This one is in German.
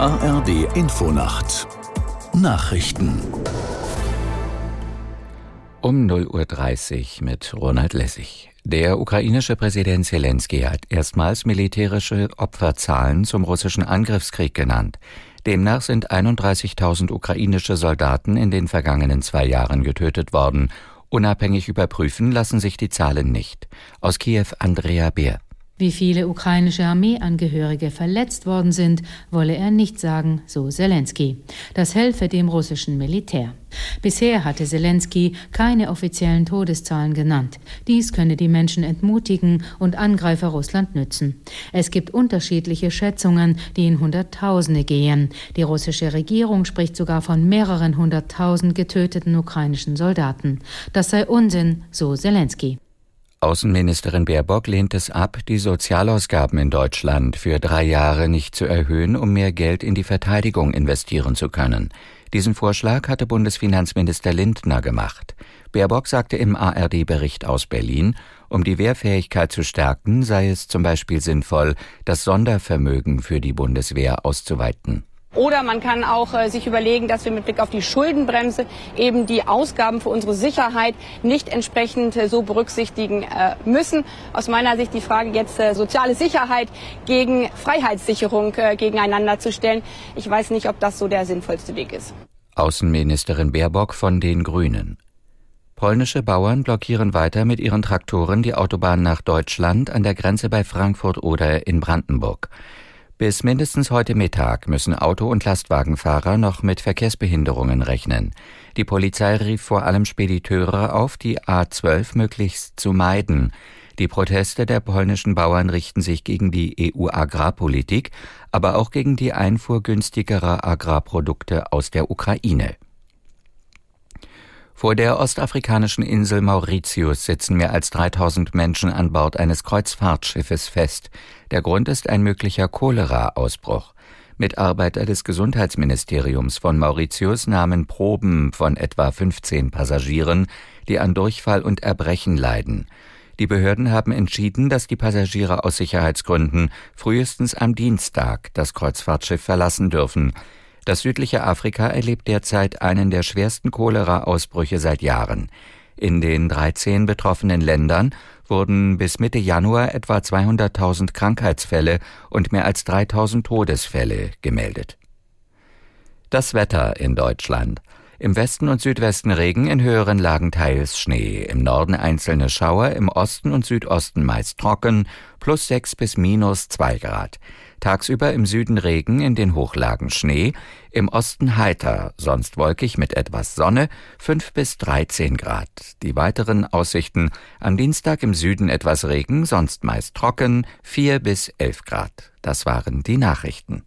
ARD Infonacht Nachrichten um 0.30 Uhr mit Ronald Lessig. Der ukrainische Präsident Zelensky hat erstmals militärische Opferzahlen zum russischen Angriffskrieg genannt. Demnach sind 31.000 ukrainische Soldaten in den vergangenen zwei Jahren getötet worden. Unabhängig überprüfen lassen sich die Zahlen nicht. Aus Kiew Andrea Beer. Wie viele ukrainische Armeeangehörige verletzt worden sind, wolle er nicht sagen, so Zelensky. Das helfe dem russischen Militär. Bisher hatte Zelensky keine offiziellen Todeszahlen genannt. Dies könne die Menschen entmutigen und Angreifer Russland nützen. Es gibt unterschiedliche Schätzungen, die in Hunderttausende gehen. Die russische Regierung spricht sogar von mehreren hunderttausend getöteten ukrainischen Soldaten. Das sei Unsinn, so Zelensky. Außenministerin Baerbock lehnt es ab, die Sozialausgaben in Deutschland für drei Jahre nicht zu erhöhen, um mehr Geld in die Verteidigung investieren zu können. Diesen Vorschlag hatte Bundesfinanzminister Lindner gemacht. Baerbock sagte im ARD-Bericht aus Berlin, um die Wehrfähigkeit zu stärken, sei es zum Beispiel sinnvoll, das Sondervermögen für die Bundeswehr auszuweiten. Oder man kann auch äh, sich überlegen, dass wir mit Blick auf die Schuldenbremse eben die Ausgaben für unsere Sicherheit nicht entsprechend äh, so berücksichtigen äh, müssen. Aus meiner Sicht die Frage jetzt äh, soziale Sicherheit gegen Freiheitssicherung äh, gegeneinander zu stellen. Ich weiß nicht, ob das so der sinnvollste Weg ist. Außenministerin Baerbock von den Grünen. Polnische Bauern blockieren weiter mit ihren Traktoren die Autobahn nach Deutschland an der Grenze bei Frankfurt oder in Brandenburg. Bis mindestens heute Mittag müssen Auto- und Lastwagenfahrer noch mit Verkehrsbehinderungen rechnen. Die Polizei rief vor allem Spediteure auf, die A12 möglichst zu meiden. Die Proteste der polnischen Bauern richten sich gegen die EU-Agrarpolitik, aber auch gegen die Einfuhr günstigerer Agrarprodukte aus der Ukraine. Vor der ostafrikanischen Insel Mauritius sitzen mehr als 3000 Menschen an Bord eines Kreuzfahrtschiffes fest. Der Grund ist ein möglicher Cholera-Ausbruch. Mitarbeiter des Gesundheitsministeriums von Mauritius nahmen Proben von etwa 15 Passagieren, die an Durchfall und Erbrechen leiden. Die Behörden haben entschieden, dass die Passagiere aus Sicherheitsgründen frühestens am Dienstag das Kreuzfahrtschiff verlassen dürfen. Das südliche Afrika erlebt derzeit einen der schwersten Cholera-Ausbrüche seit Jahren. In den 13 betroffenen Ländern wurden bis Mitte Januar etwa 200.000 Krankheitsfälle und mehr als 3.000 Todesfälle gemeldet. Das Wetter in Deutschland. Im Westen und Südwesten Regen, in höheren Lagen teils Schnee, im Norden einzelne Schauer, im Osten und Südosten meist trocken, plus 6 bis minus 2 Grad. Tagsüber im Süden Regen, in den Hochlagen Schnee, im Osten heiter, sonst wolkig mit etwas Sonne, 5 bis 13 Grad. Die weiteren Aussichten am Dienstag im Süden etwas Regen, sonst meist trocken, 4 bis 11 Grad. Das waren die Nachrichten.